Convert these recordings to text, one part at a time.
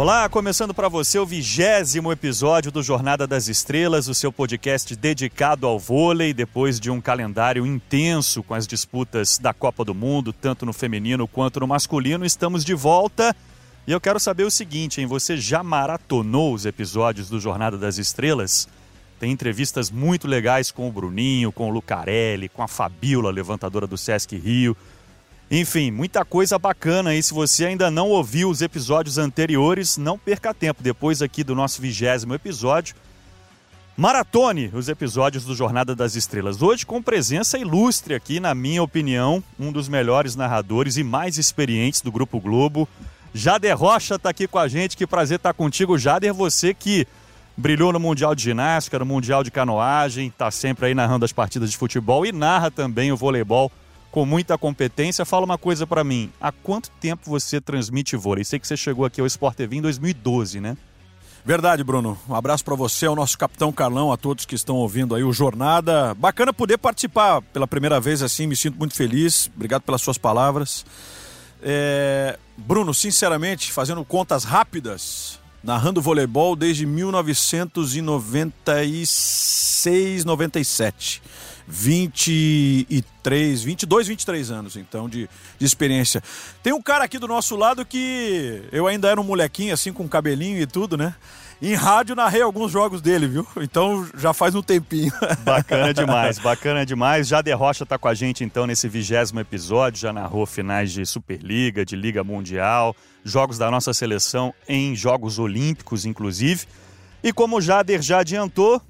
Olá, começando para você o vigésimo episódio do Jornada das Estrelas, o seu podcast dedicado ao vôlei, depois de um calendário intenso com as disputas da Copa do Mundo, tanto no feminino quanto no masculino. Estamos de volta e eu quero saber o seguinte, hein? Você já maratonou os episódios do Jornada das Estrelas? Tem entrevistas muito legais com o Bruninho, com o Lucarelli, com a Fabiola, levantadora do Sesc Rio. Enfim, muita coisa bacana aí. Se você ainda não ouviu os episódios anteriores, não perca tempo. Depois aqui do nosso vigésimo episódio, maratone os episódios do Jornada das Estrelas. Hoje com presença ilustre aqui, na minha opinião, um dos melhores narradores e mais experientes do Grupo Globo. Jader Rocha está aqui com a gente. Que prazer estar contigo, Jader. Você que brilhou no Mundial de Ginástica, no Mundial de Canoagem, está sempre aí narrando as partidas de futebol e narra também o voleibol com muita competência. Fala uma coisa para mim, há quanto tempo você transmite vôlei? Sei que você chegou aqui ao Sport TV em 2012, né? Verdade, Bruno. Um abraço para você, ao nosso capitão Carlão, a todos que estão ouvindo aí o Jornada. Bacana poder participar pela primeira vez assim, me sinto muito feliz. Obrigado pelas suas palavras. É... Bruno, sinceramente, fazendo contas rápidas, narrando voleibol desde 1996, 97. 23, 22, 23 anos, então, de, de experiência. Tem um cara aqui do nosso lado que eu ainda era um molequinho, assim, com cabelinho e tudo, né? Em rádio narrei alguns jogos dele, viu? Então já faz um tempinho. Bacana demais, bacana demais. Já Rocha tá com a gente então nesse vigésimo episódio, já narrou finais de Superliga, de Liga Mundial, jogos da nossa seleção em Jogos Olímpicos, inclusive. E como o Jader já adiantou,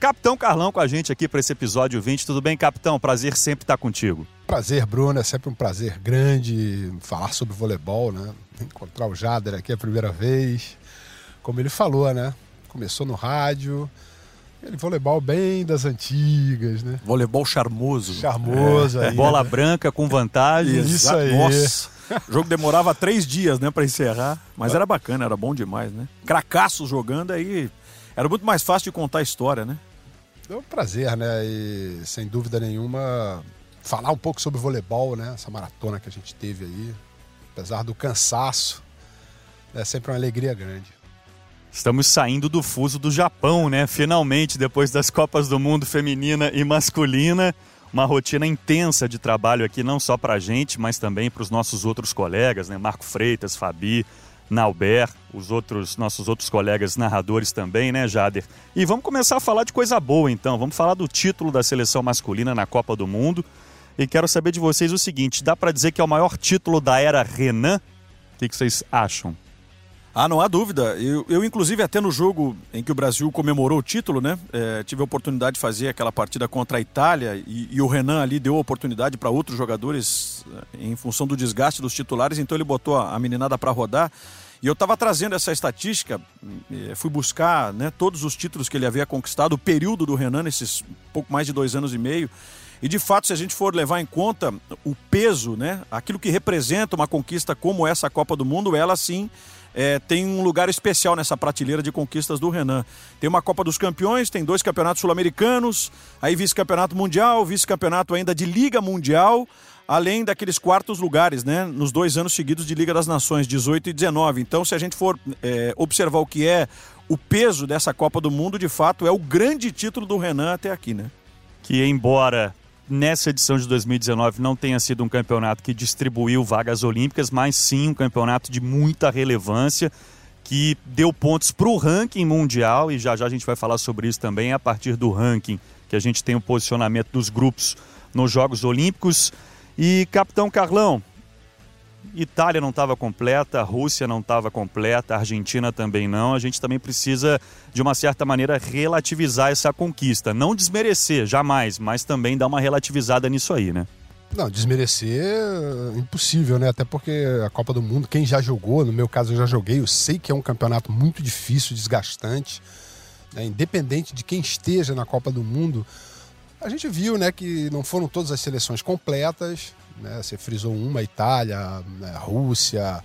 Capitão Carlão com a gente aqui para esse episódio 20. Tudo bem, capitão? Prazer sempre estar contigo. Prazer, Bruno. É sempre um prazer grande falar sobre voleibol, né? Encontrar o Jader aqui a primeira vez. Como ele falou, né? Começou no rádio. Aquele voleibol bem das antigas, né? Voleibol charmoso. Charmoso. É. Aí, Bola né? branca com vantagem. Isso aí. Nossa. O jogo demorava três dias, né, para encerrar. Mas era bacana, era bom demais, né? Cracaço jogando aí. Era muito mais fácil de contar a história, né? É um prazer, né? E sem dúvida nenhuma, falar um pouco sobre voleibol, né? Essa maratona que a gente teve aí. Apesar do cansaço, é sempre uma alegria grande. Estamos saindo do fuso do Japão, né? Finalmente, depois das Copas do Mundo feminina e masculina, uma rotina intensa de trabalho aqui, não só para a gente, mas também para os nossos outros colegas, né? Marco Freitas, Fabi, Nauber, os outros nossos outros colegas narradores também, né, Jader? E vamos começar a falar de coisa boa então. Vamos falar do título da seleção masculina na Copa do Mundo. E quero saber de vocês o seguinte: dá para dizer que é o maior título da era Renan? O que, vocês acham? Ah, não há dúvida. Eu, eu, inclusive, até no jogo em que o Brasil comemorou o título, né? É, tive a oportunidade de fazer aquela partida contra a Itália e, e o Renan ali deu oportunidade para outros jogadores é, em função do desgaste dos titulares, então ele botou a, a meninada para rodar. E eu estava trazendo essa estatística, é, fui buscar né, todos os títulos que ele havia conquistado, o período do Renan, nesses pouco mais de dois anos e meio. E de fato, se a gente for levar em conta o peso, né, aquilo que representa uma conquista como essa Copa do Mundo, ela sim é, tem um lugar especial nessa prateleira de conquistas do Renan. Tem uma Copa dos Campeões, tem dois campeonatos sul-americanos, aí vice-campeonato mundial, vice-campeonato ainda de Liga Mundial, além daqueles quartos lugares, né, nos dois anos seguidos de Liga das Nações, 18 e 19. Então, se a gente for é, observar o que é o peso dessa Copa do Mundo, de fato, é o grande título do Renan até aqui, né? Que embora nessa edição de 2019 não tenha sido um campeonato que distribuiu vagas olímpicas, mas sim um campeonato de muita relevância que deu pontos para o ranking mundial e já já a gente vai falar sobre isso também a partir do ranking que a gente tem o posicionamento dos grupos nos Jogos Olímpicos. E capitão Carlão, Itália não estava completa, Rússia não estava completa, Argentina também não. A gente também precisa, de uma certa maneira, relativizar essa conquista. Não desmerecer, jamais, mas também dar uma relativizada nisso aí, né? Não, desmerecer é impossível, né? Até porque a Copa do Mundo, quem já jogou, no meu caso eu já joguei, eu sei que é um campeonato muito difícil, desgastante. Né? Independente de quem esteja na Copa do Mundo, a gente viu né, que não foram todas as seleções completas, né? Você frisou uma, Itália, né, Rússia.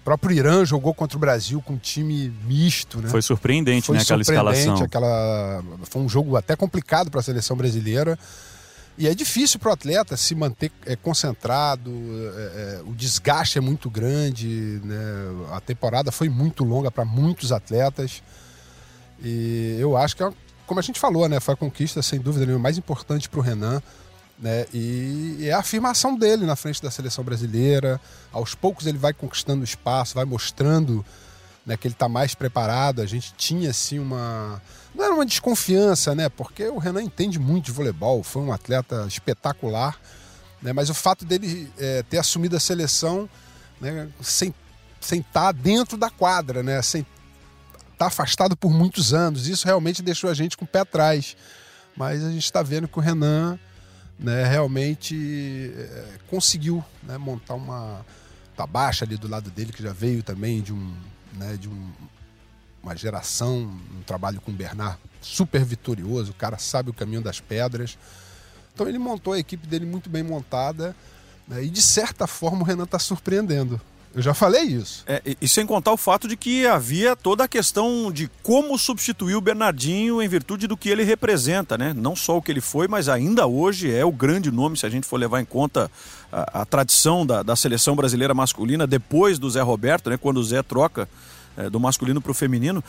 O próprio Irã jogou contra o Brasil com um time misto, né? Foi surpreendente, Foi né, aquela escalação. Aquela... Foi um jogo até complicado para a seleção brasileira. E é difícil para o atleta se manter é, concentrado, é, é, o desgaste é muito grande, né? a temporada foi muito longa para muitos atletas. E eu acho que, é, como a gente falou, né? foi a conquista, sem dúvida nenhuma, mais importante para o Renan. Né? E, é a afirmação dele na frente da seleção brasileira. Aos poucos ele vai conquistando espaço, vai mostrando né, que ele está mais preparado. A gente tinha assim uma não era uma desconfiança, né? Porque o Renan entende muito de voleibol, foi um atleta espetacular, né? Mas o fato dele é, ter assumido a seleção né, sem sem estar tá dentro da quadra, né? Sem estar tá afastado por muitos anos, isso realmente deixou a gente com o pé atrás. Mas a gente está vendo que o Renan, né, realmente é, conseguiu né, montar uma tabacha ali do lado dele que já veio também de um, né, de um uma geração, um trabalho com o Bernard super vitorioso, o cara sabe o caminho das pedras. Então ele montou a equipe dele muito bem montada né? e de certa forma o Renan está surpreendendo. Eu já falei isso. É, e sem contar o fato de que havia toda a questão de como substituir o Bernardinho em virtude do que ele representa, né? Não só o que ele foi, mas ainda hoje é o grande nome, se a gente for levar em conta a, a tradição da, da seleção brasileira masculina depois do Zé Roberto, né? Quando o Zé troca é, do masculino para o feminino.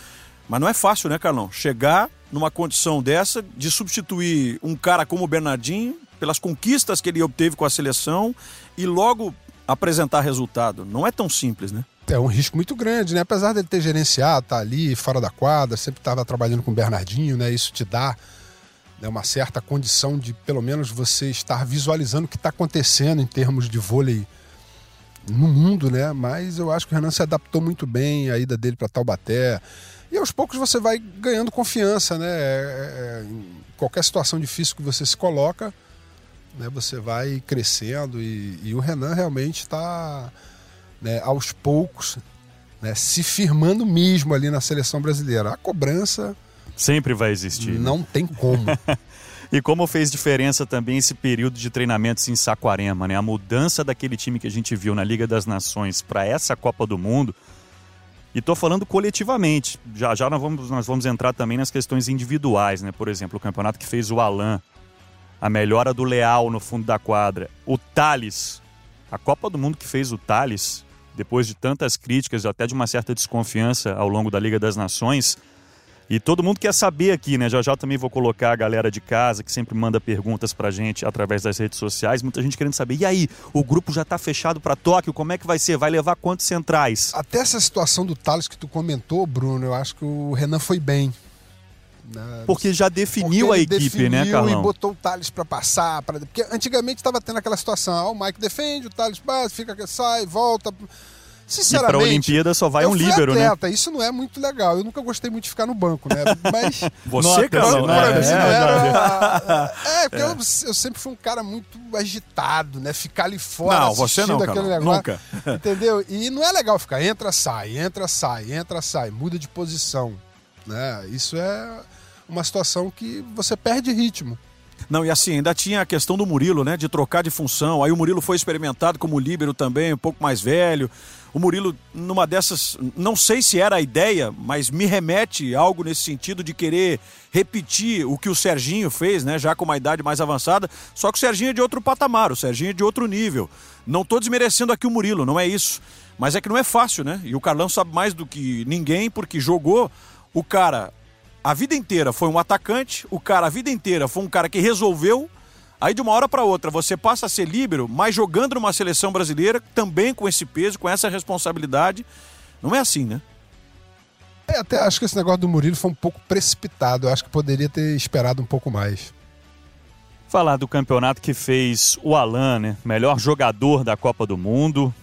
Mas não é fácil, né, Carlão? Chegar numa condição dessa de substituir um cara como o Bernardinho pelas conquistas que ele obteve com a seleção e logo apresentar resultado. Não é tão simples, né? É um risco muito grande, né? Apesar dele ter gerenciado, tá ali fora da quadra, sempre estava trabalhando com o Bernardinho, né? Isso te dá né, uma certa condição de, pelo menos, você estar visualizando o que está acontecendo em termos de vôlei no mundo, né? Mas eu acho que o Renan se adaptou muito bem à ida dele para Taubaté. E aos poucos você vai ganhando confiança, né? É, é, em qualquer situação difícil que você se coloca, né? Você vai crescendo e, e o Renan realmente está, né, aos poucos, né, se firmando mesmo ali na seleção brasileira. A cobrança sempre vai existir. Né? Não tem como. E como fez diferença também esse período de treinamentos em Saquarema, né? A mudança daquele time que a gente viu na Liga das Nações para essa Copa do Mundo. E estou falando coletivamente. Já já nós vamos, nós vamos entrar também nas questões individuais, né? Por exemplo, o campeonato que fez o Alan, a melhora do Leal no fundo da quadra, o Thales, a Copa do Mundo que fez o Thales, depois de tantas críticas, até de uma certa desconfiança ao longo da Liga das Nações, e todo mundo quer saber aqui, né? Já já também vou colocar a galera de casa que sempre manda perguntas pra gente através das redes sociais. Muita gente querendo saber. E aí, o grupo já tá fechado para Tóquio? Como é que vai ser? Vai levar quantos centrais? Até essa situação do Thales que tu comentou, Bruno, eu acho que o Renan foi bem. Né? Porque já definiu Porque a equipe, né, Carlão? e botou o Thales para passar. Pra... Porque antigamente estava tendo aquela situação: ah, o Mike defende, o Thales passa, fica, sai, volta. Sinceramente. E pra Olimpíada só vai um líbero, né? atleta, né? Isso não é muito legal. Eu nunca gostei muito de ficar no banco, né? Mas. Você, cara, não, é, é, era... é, porque é. Eu, eu, sempre fui um cara muito agitado, né? Ficar ali fora. Não, você não, cara. Negócio, nunca. Entendeu? E não é legal ficar entra, sai, entra, sai, entra, sai, muda de posição. Né? Isso é uma situação que você perde ritmo. Não, e assim, ainda tinha a questão do Murilo, né? De trocar de função. Aí o Murilo foi experimentado como líbero também, um pouco mais velho. O Murilo, numa dessas, não sei se era a ideia, mas me remete algo nesse sentido de querer repetir o que o Serginho fez, né? Já com uma idade mais avançada. Só que o Serginho é de outro patamar, o Serginho é de outro nível. Não estou desmerecendo aqui o Murilo, não é isso. Mas é que não é fácil, né? E o Carlão sabe mais do que ninguém, porque jogou o cara a vida inteira foi um atacante, o cara a vida inteira foi um cara que resolveu. Aí de uma hora para outra você passa a ser líbero, mas jogando numa seleção brasileira também com esse peso, com essa responsabilidade. Não é assim, né? É, até acho que esse negócio do Murilo foi um pouco precipitado. Eu acho que poderia ter esperado um pouco mais. Falar do campeonato que fez o Alan, né? Melhor jogador da Copa do Mundo,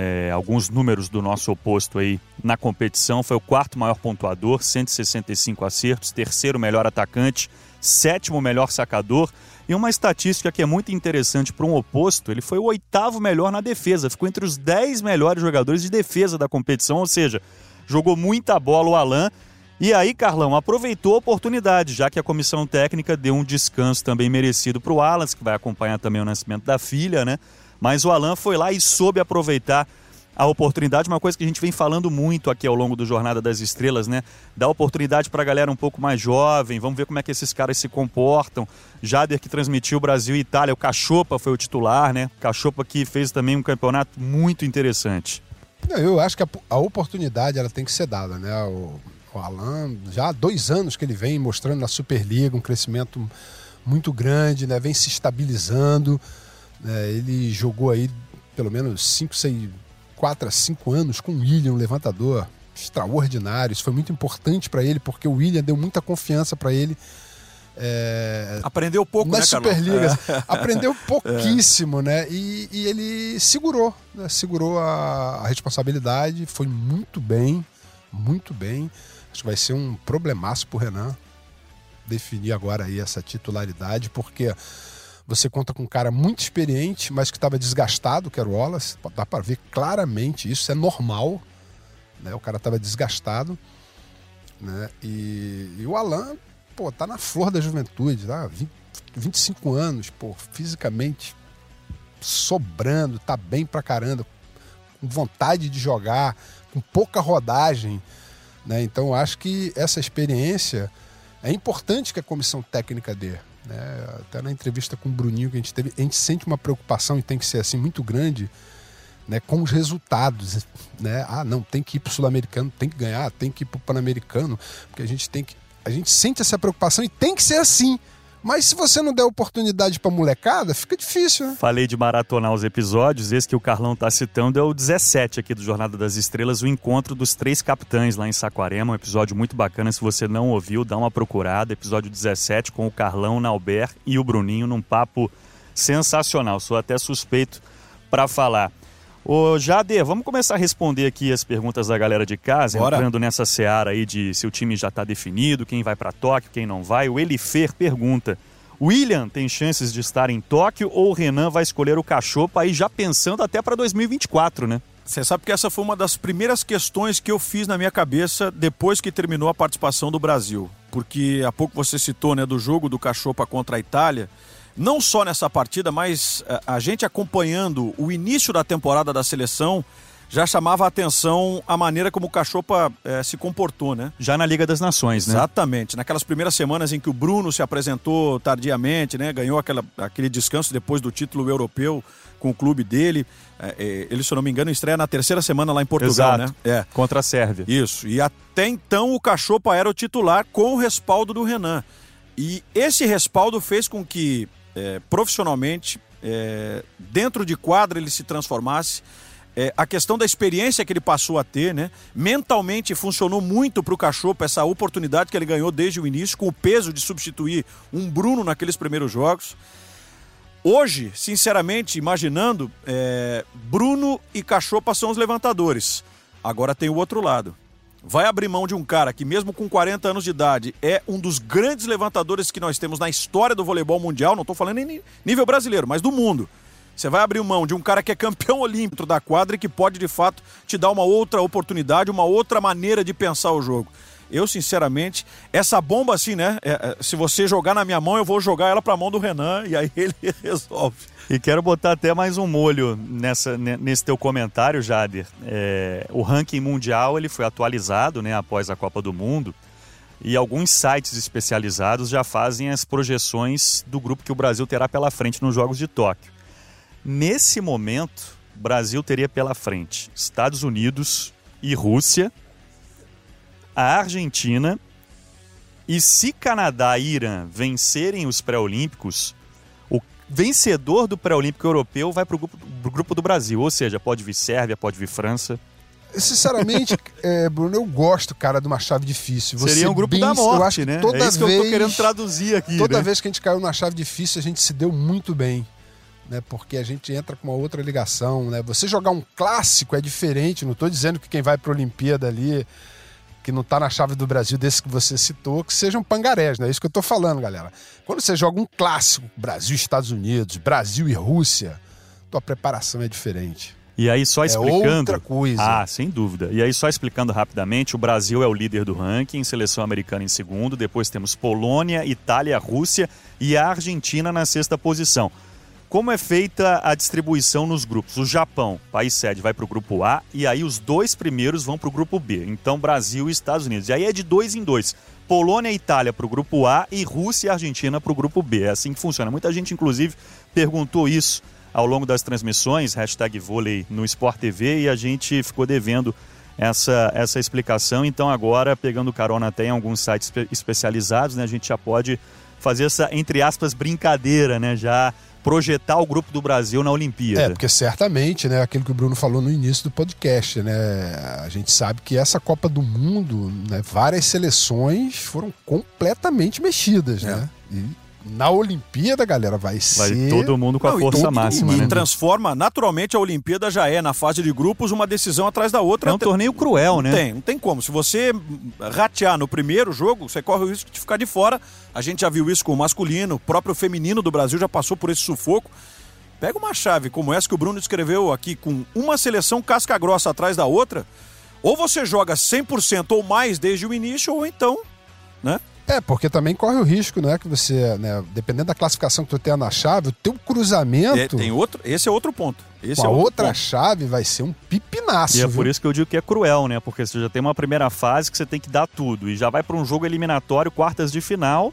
é, alguns números do nosso oposto aí na competição. Foi o quarto maior pontuador, 165 acertos, terceiro melhor atacante, sétimo melhor sacador. E uma estatística que é muito interessante para um oposto, ele foi o oitavo melhor na defesa, ficou entre os dez melhores jogadores de defesa da competição, ou seja, jogou muita bola o Alan. E aí, Carlão, aproveitou a oportunidade, já que a comissão técnica deu um descanso também merecido para o Alan, que vai acompanhar também o nascimento da filha, né? Mas o Alan foi lá e soube aproveitar a oportunidade, uma coisa que a gente vem falando muito aqui ao longo do Jornada das Estrelas, né? Dar oportunidade para a galera um pouco mais jovem, vamos ver como é que esses caras se comportam. Jader que transmitiu Brasil e Itália, o Cachopa foi o titular, né? Cachopa que fez também um campeonato muito interessante. Eu acho que a, a oportunidade ela tem que ser dada, né? O, o Alan, já há dois anos que ele vem mostrando na Superliga um crescimento muito grande, né? Vem se estabilizando. Né? Ele jogou aí pelo menos 5, 6, 4 a 5 anos com o William, um levantador extraordinário. Isso foi muito importante para ele, porque o William deu muita confiança para ele. É, Aprendeu pouco, na né, Superliga. É. Aprendeu pouquíssimo, é. né? E, e, ele segurou, né? segurou a, a, responsabilidade, foi muito bem, muito bem. Acho que vai ser um problemaço pro Renan definir agora aí essa titularidade, porque você conta com um cara muito experiente, mas que estava desgastado, que era o Wallace. Dá para ver claramente isso, é normal. Né? O cara estava desgastado. Né? E, e, o Alan, pô, tá na flor da juventude, tá? 20, 25 anos, pô, fisicamente sobrando, tá bem pra caramba, com vontade de jogar, com pouca rodagem. Né? Então acho que essa experiência é importante que a comissão técnica dê. Né? Até na entrevista com o Bruninho que a gente teve, a gente sente uma preocupação e tem que ser assim muito grande né, com os resultados. Né? Ah, não, tem que ir para o Sul-Americano, tem que ganhar, tem que ir para o Pan-Americano, porque a gente tem que. A gente sente essa preocupação e tem que ser assim. Mas se você não der oportunidade pra molecada, fica difícil, né? Falei de maratonar os episódios, esse que o Carlão tá citando é o 17 aqui do Jornada das Estrelas, o encontro dos três capitães lá em Saquarema, um episódio muito bacana, se você não ouviu, dá uma procurada, episódio 17 com o Carlão, Nauber e o Bruninho num papo sensacional, sou até suspeito para falar. Ô Jader, vamos começar a responder aqui as perguntas da galera de casa, Bora. entrando nessa seara aí de se o time já está definido, quem vai para Tóquio, quem não vai. O Elifer pergunta: William tem chances de estar em Tóquio ou o Renan vai escolher o Cachopa aí já pensando até para 2024, né? Você sabe que essa foi uma das primeiras questões que eu fiz na minha cabeça depois que terminou a participação do Brasil. Porque há pouco você citou, né, do jogo do Cachopa contra a Itália não só nessa partida, mas eh, a gente acompanhando o início da temporada da seleção já chamava a atenção a maneira como o Cachopa é, se comportou, né? Já na Liga das Nações, né? Exatamente. Naquelas primeiras semanas em que o Bruno se apresentou tardiamente, né? Ganhou aquela, aquele descanso depois do título europeu com o clube dele. É, ele, se eu não me engano, estreia na terceira semana lá em Portugal, Exato. né? É. Contra a Sérvia. Isso. E até então o Cachopa era o titular com o respaldo do Renan. E esse respaldo fez com que é, profissionalmente, é, dentro de quadra ele se transformasse. É, a questão da experiência que ele passou a ter, né? Mentalmente funcionou muito para o cachorro essa oportunidade que ele ganhou desde o início, com o peso de substituir um Bruno naqueles primeiros jogos. Hoje, sinceramente, imaginando, é, Bruno e Cachopa são os levantadores. Agora tem o outro lado vai abrir mão de um cara que, mesmo com 40 anos de idade, é um dos grandes levantadores que nós temos na história do voleibol mundial, não estou falando em nível brasileiro, mas do mundo. Você vai abrir mão de um cara que é campeão olímpico da quadra e que pode, de fato, te dar uma outra oportunidade, uma outra maneira de pensar o jogo. Eu, sinceramente, essa bomba assim, né? É, é, se você jogar na minha mão, eu vou jogar ela para a mão do Renan e aí ele resolve. E quero botar até mais um molho nessa, nesse teu comentário, Jader. É, o ranking mundial ele foi atualizado né, após a Copa do Mundo e alguns sites especializados já fazem as projeções do grupo que o Brasil terá pela frente nos Jogos de Tóquio. Nesse momento, o Brasil teria pela frente Estados Unidos e Rússia, a Argentina. E se Canadá e Irã vencerem os pré-olímpicos, vencedor do pré-olímpico europeu vai para o grupo, grupo do Brasil. Ou seja, pode vir Sérvia, pode vir França. Sinceramente, é, Bruno, eu gosto, cara, de uma chave difícil. Você Seria um grupo bem, da morte, eu acho né? Toda é isso vez, que eu tô querendo traduzir aqui. Toda né? vez que a gente caiu numa chave difícil, a gente se deu muito bem. Né, porque a gente entra com uma outra ligação. Né? Você jogar um clássico é diferente. Não estou dizendo que quem vai para a Olimpíada ali que não está na chave do Brasil, desse que você citou, que sejam pangarés, não é isso que eu estou falando, galera. Quando você joga um clássico, Brasil Estados Unidos, Brasil e Rússia, tua preparação é diferente. E aí só explicando. É outra coisa. Ah, sem dúvida. E aí só explicando rapidamente, o Brasil é o líder do ranking, seleção americana em segundo, depois temos Polônia, Itália, Rússia e a Argentina na sexta posição. Como é feita a distribuição nos grupos? O Japão, país sede, vai para o grupo A e aí os dois primeiros vão para o grupo B. Então, Brasil e Estados Unidos. E aí é de dois em dois. Polônia e Itália para o grupo A e Rússia e Argentina para o grupo B. É assim que funciona. Muita gente, inclusive, perguntou isso ao longo das transmissões, hashtag vôlei no Sport TV, e a gente ficou devendo essa, essa explicação. Então, agora, pegando carona até em alguns sites espe especializados, né, a gente já pode fazer essa, entre aspas, brincadeira, né? Já projetar o grupo do Brasil na Olimpíada. É, porque certamente, né, aquilo que o Bruno falou no início do podcast, né, a gente sabe que essa Copa do Mundo, né, várias seleções foram completamente mexidas, é. né? E na Olimpíada, galera, vai, vai ser. todo mundo com a Não, força máxima. E né? transforma, naturalmente, a Olimpíada já é, na fase de grupos, uma decisão atrás da outra. É um torneio cruel, não né? Tem, não tem como. Se você ratear no primeiro jogo, você corre o risco de ficar de fora. A gente já viu isso com o masculino, o próprio feminino do Brasil já passou por esse sufoco. Pega uma chave como essa que o Bruno escreveu aqui, com uma seleção casca grossa atrás da outra, ou você joga 100% ou mais desde o início, ou então, né? É, porque também corre o risco, né? Que você, né, dependendo da classificação que tu tenha na chave, o teu cruzamento. É, tem outro, esse é outro ponto. Esse com é a outra ponto. chave vai ser um pipinaço. E é viu? por isso que eu digo que é cruel, né? Porque você já tem uma primeira fase que você tem que dar tudo. E já vai para um jogo eliminatório, quartas de final.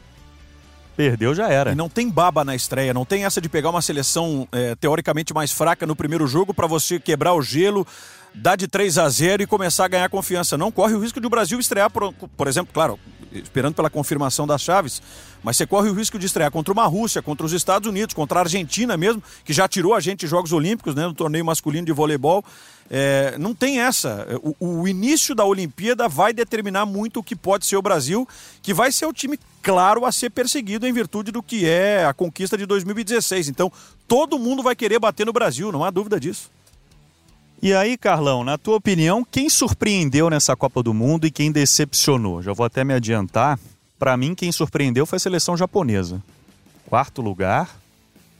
Perdeu, já era. E não tem baba na estreia, não tem essa de pegar uma seleção é, teoricamente mais fraca no primeiro jogo para você quebrar o gelo, dar de 3 a 0 e começar a ganhar confiança. Não corre o risco de o Brasil estrear, por, por exemplo, claro, esperando pela confirmação das chaves, mas você corre o risco de estrear contra uma Rússia, contra os Estados Unidos, contra a Argentina mesmo, que já tirou a gente de Jogos Olímpicos, né, no torneio masculino de voleibol. É, não tem essa. O, o, início da Olimpíada vai determinar muito o que pode ser o Brasil, que vai ser o time claro a ser perseguido em virtude do que é a conquista de 2016. Então, todo mundo vai querer bater no Brasil, não há dúvida disso. E aí, Carlão, na tua opinião, quem surpreendeu nessa Copa do Mundo e quem decepcionou? Já vou até me adiantar. Para mim, quem surpreendeu foi a seleção japonesa. Quarto lugar,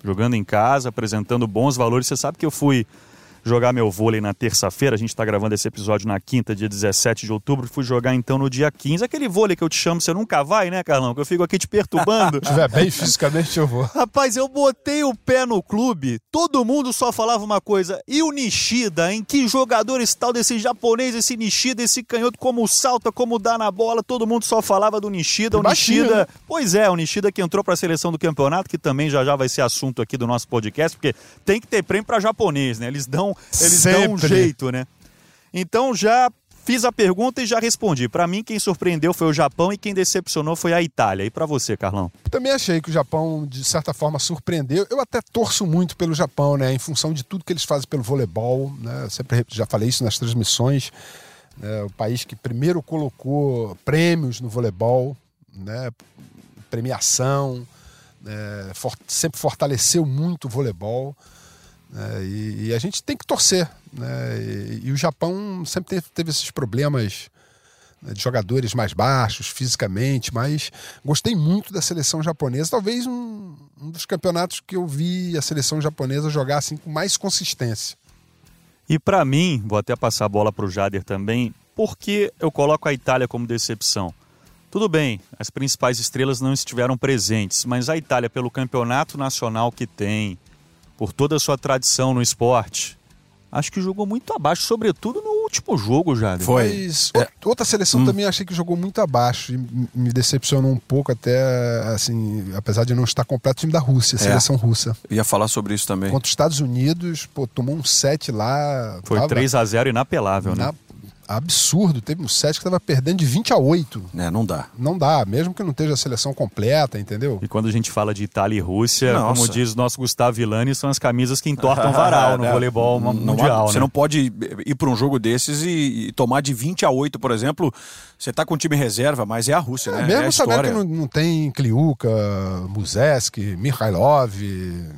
jogando em casa, apresentando bons valores. Você sabe que eu fui jogar meu vôlei na terça-feira. A gente está gravando esse episódio na quinta, dia 17 de outubro. Fui jogar então no dia 15. Aquele vôlei que eu te chamo, você nunca vai, né, Carlão? Que eu fico aqui te perturbando. Se estiver bem fisicamente, eu vou. Rapaz, eu botei o pé no clube, todo mundo só falava uma coisa. E o Nishida, em que jogador tal desse japonês, esse Nishida, esse canhoto, como salta, como dá na bola, todo mundo só falava do Nishida. O baixinho, Nishida. Né? Pois é, o Nishida que entrou para a seleção do campeonato, que também já já vai ser assunto aqui do nosso podcast, porque tem que ter prêmio para japonês, né? Eles dão eles Sempre. dão um jeito, né? Então já fiz a pergunta e já respondi. Para mim, quem surpreendeu foi o Japão e quem decepcionou foi a Itália. E para você, Carlão? Também achei que o Japão, de certa forma, surpreendeu. Eu até torço muito pelo Japão, né? Em função de tudo que eles fazem pelo voleibol, né? Eu sempre já falei isso nas transmissões. É o país que primeiro colocou prêmios no voleibol, né? Premiação, né? For sempre fortaleceu muito o voleibol. Né? E, e, a gente tem que torcer. Né? E, e o Japão sempre teve, teve esses problemas né, de jogadores mais baixos fisicamente, mas gostei muito da seleção japonesa. Talvez um, um dos campeonatos que eu vi a seleção japonesa jogar assim com mais consistência. E para mim, vou até passar a bola para o Jader também, porque eu coloco a Itália como decepção. Tudo bem, as principais estrelas não estiveram presentes, mas a Itália, pelo campeonato nacional que tem, por toda a sua tradição no esporte, acho que jogou muito abaixo, sobretudo no último jogo já. Foi. Mas é. outra seleção hum. também achei que jogou muito abaixo e me decepcionou um pouco até, assim, apesar de não estar completo, o time da Rússia, a é. seleção russa. Ia falar sobre isso também. Contra os Estados Unidos, pô, tomou um set lá. Foi tava... 3 a 0 inapelável, né? Absurdo. Teve um set que estava perdendo de 20 a 8. É, não dá. Não dá, mesmo que não esteja a seleção completa, entendeu? E quando a gente fala de Itália e Rússia, Nossa. como diz o nosso Gustavo Villani, são as camisas que entortam varal no é, voleibol não, mundial. Você né? não pode ir para um jogo desses e, e, tomar de 20 a 8, por exemplo. Você está com o time reserva, mas é a Rússia, é, né? Mesmo é sabendo que não, não tem Kliuka, Muzeski, Mikhailov,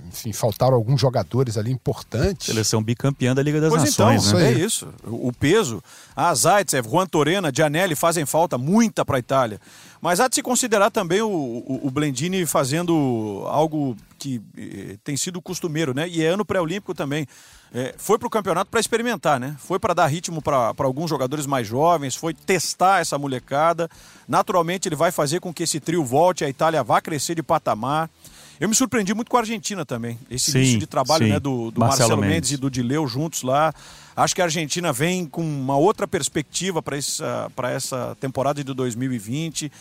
enfim, faltaram alguns jogadores ali importantes. Seleção bicampeã da Liga das pois Nações. Então, né? é isso. O peso, a Zaitsev, Juan Torena, Gianelli fazem falta, muita para a Itália. Mas há de se considerar também o, o, o Blendini fazendo algo que eh, tem sido costumeiro, né? E é ano pré-olímpico também. É, foi para o campeonato para experimentar, né? Foi para dar ritmo para alguns jogadores mais jovens, foi testar essa molecada. Naturalmente, ele vai fazer com que esse trio volte, a Itália vá crescer de patamar. Eu me surpreendi muito com a Argentina também. Esse Sim, início de trabalho sim. né, do, do Marcelo Marcelo, Mendes. Mendes e do Dileu juntos lá. Acho que a Argentina vem com uma outra perspectiva para essa, pra essa temporada de 2020.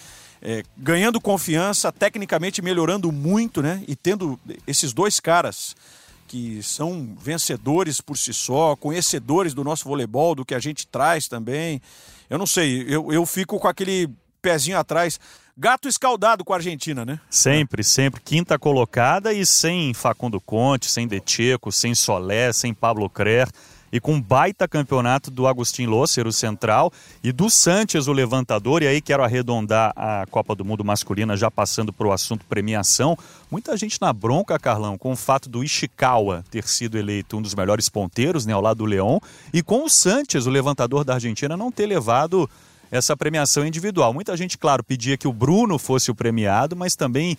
é, ganhando confiança, tecnicamente melhorando muito, né? E tendo esses dois caras que são vencedores por si só, conhecedores do nosso voleibol, do que a gente traz também. Eu não sei, eu, eu fico com aquele pezinho atrás. Gato escaldado com a Argentina, né? Sempre, sempre. Quinta colocada e sem Facundo Conte, sem Decheco, sem Solé, sem Pablo Crer. E com baita campeonato do Agustin Losser, o central, e do Sanches, o levantador. E aí quero arredondar a Copa do Mundo masculina, já passando para o assunto premiação. Muita gente na bronca, Carlão, com o fato do Ishikawa ter sido eleito um dos melhores ponteiros, né, ao lado do Leão, e com o Sanches, o levantador da Argentina, não ter levado essa premiação individual. Muita gente, claro, pedia que o Bruno fosse o premiado, mas também,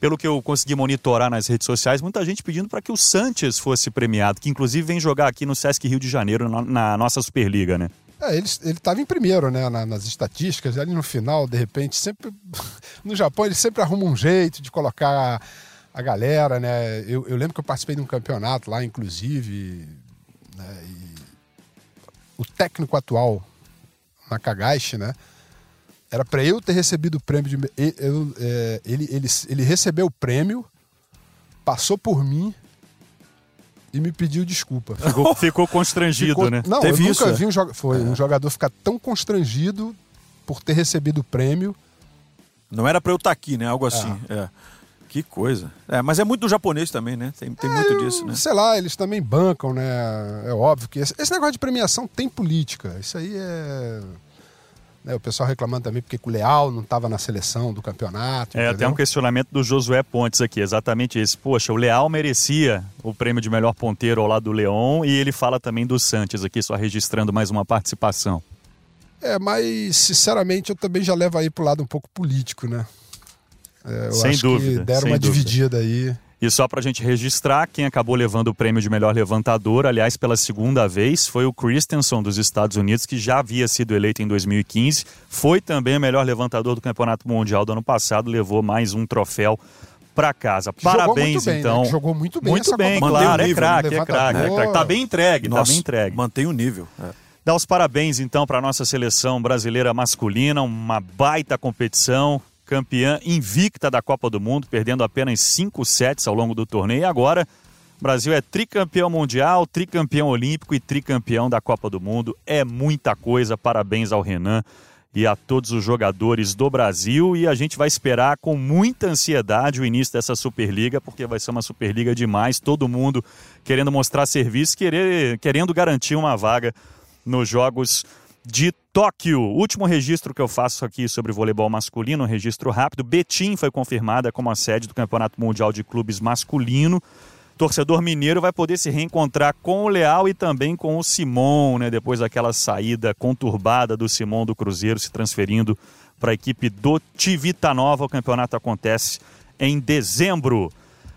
pelo que eu consegui monitorar nas redes sociais, muita gente pedindo para que o Sanches fosse premiado, que inclusive vem jogar aqui no Sesc Rio de Janeiro, na, na nossa Superliga, né? É, ele estava em primeiro, né, na- nas estatísticas, ali no final, de repente, sempre. No Japão, ele sempre arruma um jeito de colocar a galera, né? Eu, eu lembro que eu participei de um campeonato lá, inclusive, né, e o técnico atual, Nakagashi, né? Era para eu ter recebido o prêmio de. eu, é, ele, ele, ele recebeu o prêmio, passou por mim e me pediu desculpa. Ficou, ficou constrangido, Ficou- né? Não, Teve eu isso, nunca é? vi um, joga... Foi, um jogador ficar tão constrangido por ter recebido o prêmio. Não era para eu estar aqui, né? Algo assim. É. Que coisa. É, mas é muito do japonês também, né? Tem, tem muito disso, né? Sei lá, eles também bancam, né? É óbvio que esse, esse negócio de premiação tem política. Isso aí é. né, o pessoal reclamando também porque o Leal não estava na seleção do campeonato. É, até um questionamento do Josué Pontes aqui, exatamente esse. Poxa, o Leal merecia o prêmio de melhor ponteiro ao lado do Leão e ele fala também do Sanches aqui, só registrando mais uma participação. É, mas sinceramente eu também já levo aí pro lado um pouco político, né? É, eu Sem acho dúvida, que deram sem uma dúvida. dividida aí. E só pra gente registrar, quem acabou levando o prêmio de melhor levantador, aliás, pela segunda vez, foi o Christensen dos Estados Unidos, que já havia sido eleito em 2015. Foi também o melhor levantador do Campeonato Mundial do ano passado, levou mais um troféu pra casa. Parabéns, bem, né? então. Que Jogou muito bem. Muito essa bem, claro, é nível, craque, né? é craque, é craque. Tá bem entregue, tá Nossa, bem entregue. Mantém o nível. É. Dar os parabéns, então, para a nossa seleção brasileira masculina, uma baita competição, campeã invicta da Copa do Mundo, perdendo apenas cinco sets ao longo do torneio. E agora, o Brasil é tricampeão mundial, tricampeão olímpico e tricampeão da Copa do Mundo. É muita coisa. Parabéns ao Renan e a todos os jogadores do Brasil. E a gente vai esperar com muita ansiedade o início dessa Superliga, porque vai ser uma Superliga demais. Todo mundo querendo mostrar serviço, querer, querendo garantir uma vaga nos Jogos de Tóquio. Último registro que eu faço aqui sobre voleibol masculino, um registro rápido. Betim foi confirmada como a sede do Campeonato Mundial de Clubes Masculino. Torcedor mineiro vai poder se reencontrar com o Leal e também com o Simon, né? Depois daquela saída conturbada do Simon do Cruzeiro se transferindo para a equipe do Tivitanova. O campeonato acontece em dezembro.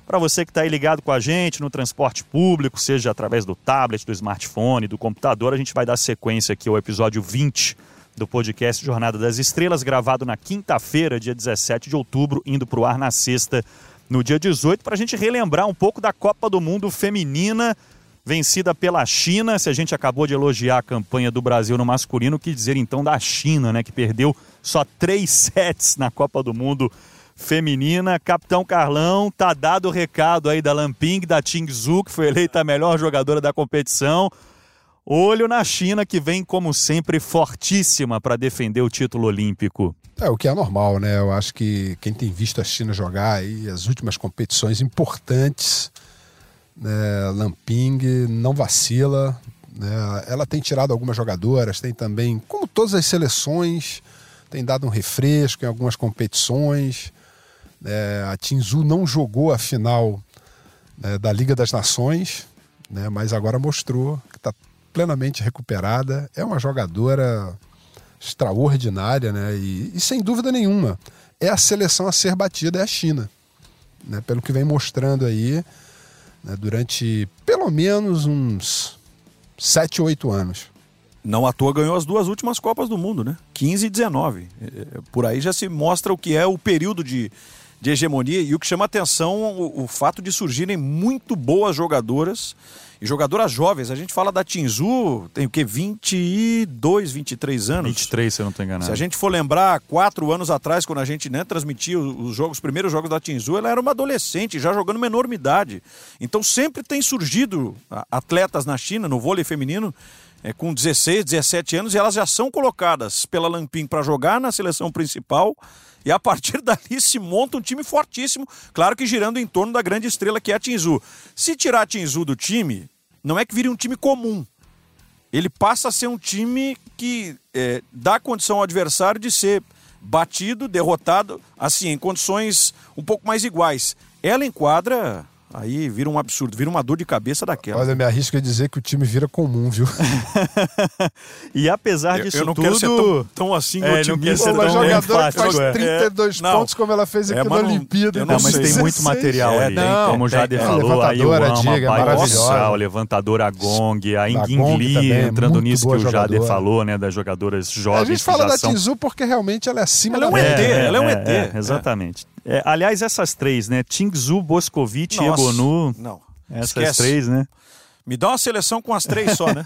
Para você que está aí ligado com a gente no transporte público, seja através do tablet, do smartphone, do computador, a gente vai dar sequência aqui ao episódio 20 do podcast Jornada das Estrelas, gravado na quinta-feira, dia 17 de outubro, indo para o ar na sexta, no dia 18, para a gente relembrar um pouco da Copa do Mundo Feminina, vencida pela China. Se a gente acabou de elogiar a campanha do Brasil no masculino, que dizer então da China, né, que perdeu só três sets na Copa do Mundo feminina. Capitão Carlão, tá dado o recado aí da Lamping, da Tingzu, que foi eleita a melhor jogadora da competição. Olho na China, que vem, como sempre, fortíssima para defender o título olímpico. É o que é normal, né? Eu acho que quem tem visto a China jogar aí as últimas competições importantes, né? Lamping não vacila, né? Ela tem tirado algumas jogadoras, tem também, como todas as seleções, tem dado um refresco em algumas competições. Né? a Tinzu não jogou a final né, da Liga das Nações, né? Mas agora mostrou que está plenamente recuperada. É uma jogadora extraordinária, né? E, e, sem dúvida nenhuma, é a seleção a ser batida, é a China. Né? Pelo que vem mostrando aí né? durante pelo menos uns 7, 8 anos. Não à toa ganhou as duas últimas Copas do Mundo, né? 15 e 19. É, Por aí já se mostra o que é o período de, de hegemonia. E o que chama atenção o, o fato de surgirem muito boas jogadoras e jogadoras jovens. A gente fala da Tinzu, tem o quê? 22, 23 anos? 23, se eu não estou enganado. Se a gente for lembrar, quatro anos atrás, quando a gente né, transmitia os jogos, os primeiros jogos da Tinzu, ela era uma adolescente, já jogando uma enormidade. Então sempre tem surgido atletas na China, no vôlei feminino, é, com 16, 17 anos, e elas já são colocadas pela Lampim para jogar na seleção principal. E a partir dali se monta um time fortíssimo, claro que girando em torno da grande estrela que é a Tinzu. Se tirar a Tinzu do time, não é que vire um time comum. Ele passa a ser um time que é, dá condição ao adversário de ser batido, derrotado, assim, em condições um pouco mais iguais. Ela enquadra Aí vira um absurdo, vira uma dor de cabeça daquela. Olha, me arrisco a dizer que o time vira comum, viu? e apesar disso eu, eu não tudo... quero ser tão, tão assim é, otimista. Não quer ser tão jogador enfático, que faz 32 é. pontos como ela fez aqui é, na Olimpíada. Não, mas tem muito material é, ali, não, como o Jader é, falou. A Yuama, diga, a o levantadora Gong, a Ingli, entrando nisso que o Jader falou, né, das jogadoras jovens. A gente fala da Tizu porque realmente ela é acima ela é um ET, ela é um ET. Exatamente. Aliás, essas três, né, Tingzu, Boscovic e Ebonu... Não. Essas Esquece. três, né? Me dá uma seleção com as três só, né?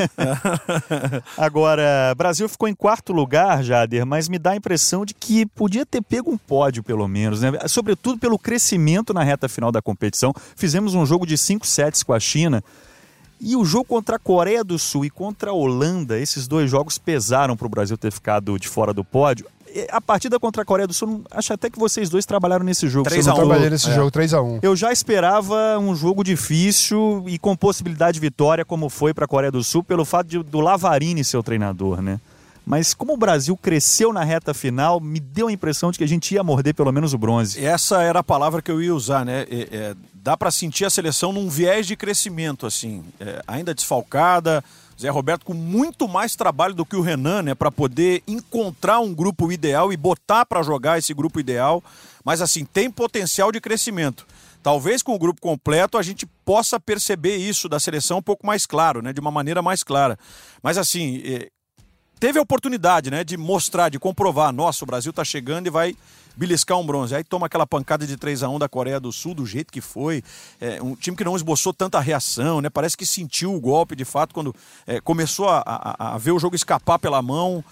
Agora, Brasil ficou em quarto lugar, Jader, mas me dá a impressão de que podia ter pego um pódio, pelo menos, né? Sobretudo pelo crescimento na reta final da competição. Fizemos um jogo de cinco sets com a China. E o jogo contra a Coreia do Sul e contra a Holanda, esses dois jogos pesaram para o Brasil ter ficado de fora do pódio a partida contra a Coreia do Sul, acho até que vocês dois trabalharam nesse jogo. 3 a 1. trabalhei nesse é. jogo, 3x1. Eu já esperava um jogo difícil e com possibilidade de vitória, como foi para a Coreia do Sul, pelo fato de, do Lavarini ser o treinador, né? Mas como o Brasil cresceu na reta final, me deu a impressão de que a gente ia morder pelo menos o bronze. Essa era a palavra que eu ia usar, né? É, é, dá para sentir a seleção num viés de crescimento, assim, é, ainda desfalcada, Zé Roberto com muito mais trabalho do que o Renan, né, para poder encontrar um grupo ideal e botar para jogar esse grupo ideal, mas assim, tem potencial de crescimento. Talvez com o grupo completo a gente possa perceber isso da seleção um pouco mais claro, né, de uma maneira mais clara. Mas assim, é, teve a oportunidade, né, de mostrar, de comprovar, nossa, o Brasil está chegando e vai beliscar um bronze. Aí toma aquela pancada de 3 a 1 da Coreia do Sul, do jeito que foi. É, um time que não esboçou tanta reação, né? Parece que sentiu o golpe de fato quando é, começou a, a, a, ver o jogo escapar pela mão.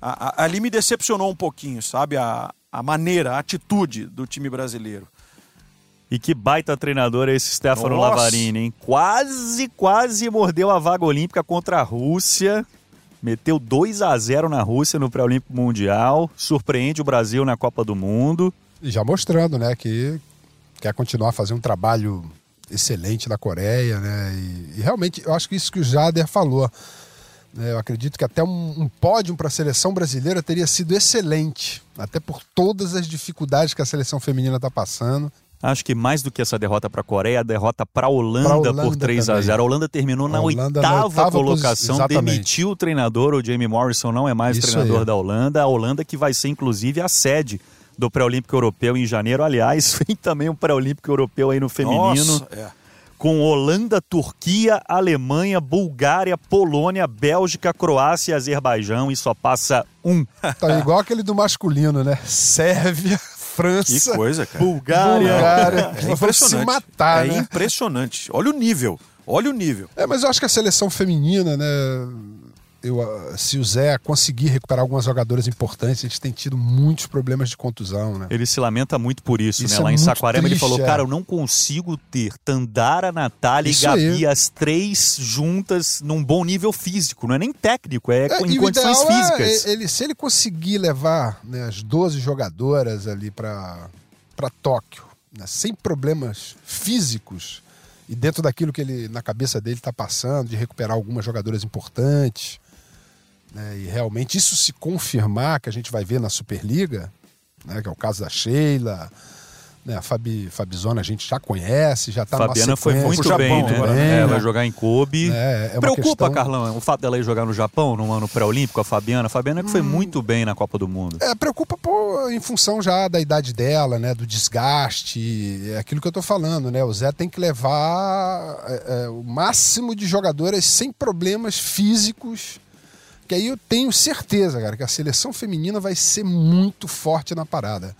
A, ali me decepcionou um pouquinho, sabe? A, a maneira, a atitude do time brasileiro. E que baita treinador é esse Stefano Nossa. Lavarini, hein? Quase, quase mordeu a vaga olímpica contra a Rússia. Meteu 2 a 0 na Rússia no Pré-Olímpico Mundial, surpreende o Brasil na Copa do Mundo. E já mostrando, né, que quer continuar a fazer um trabalho excelente na Coreia, né? E, e realmente, eu acho que isso que o Jader falou. Né, eu acredito que até um, um pódio para a seleção brasileira teria sido excelente, até por todas as dificuldades que a seleção feminina está passando. Acho que mais do que essa derrota para a Coreia, a derrota para a Holanda, por 3 a 0 A Holanda terminou na, Holanda oitava, na oitava colocação, demitiu o treinador, o Jamie Morrison não é mais Isso treinador aí. da Holanda. A Holanda que vai ser inclusive a sede do pré-olímpico europeu em janeiro. Aliás, vem também um pré-olímpico europeu aí no feminino. Nossa, é. Com Holanda, Turquia, Alemanha, Bulgária, Polônia, Bélgica, Croácia e Azerbaijão. E só passa um. Tá igual aquele do masculino, né? Sérvia, França, que coisa, cara. Bulgária. Bulgária. É impressionante. Se matar, é né? impressionante. Olha o nível. Olha o nível. É, mas eu acho que a seleção feminina, né? Eu, ah, se o Zé conseguir recuperar algumas jogadoras importantes, a gente tem tido muitos problemas de contusão, né? Ele se lamenta muito por isso, isso né? É Lá em Saquarema triste, ele falou, é. cara, eu não consigo ter Tandara, Natália e Gabi, aí. as três juntas num bom nível físico, não é nem técnico, é, é em condições é físicas. É, ele, se ele conseguir levar né, as 12 jogadoras ali para Tóquio, né, sem problemas físicos, e dentro daquilo que ele na cabeça dele está passando, de recuperar algumas jogadoras importantes, né, e realmente isso se confirmar, que a gente vai ver na Superliga, né, que é o caso da Sheila, né, a Fabi, Fabizona a gente já conhece, já está Fabiana foi muito Japão, bem, né? Bem, é, né? vai jogar em Kobe. É, é Preocupa, questão... Carlão, o fato dela ir jogar no Japão, no ano pré-olímpico, a Fabiana. A Fabiana que foi hum, muito bem na Copa do Mundo. É, preocupa por, em função já da idade dela, né, do desgaste, é aquilo que eu estou falando, né? O Zé tem que levar é, é, o máximo de jogadoras sem problemas físicos que aí eu tenho certeza, cara, que a seleção feminina vai ser muito forte na parada.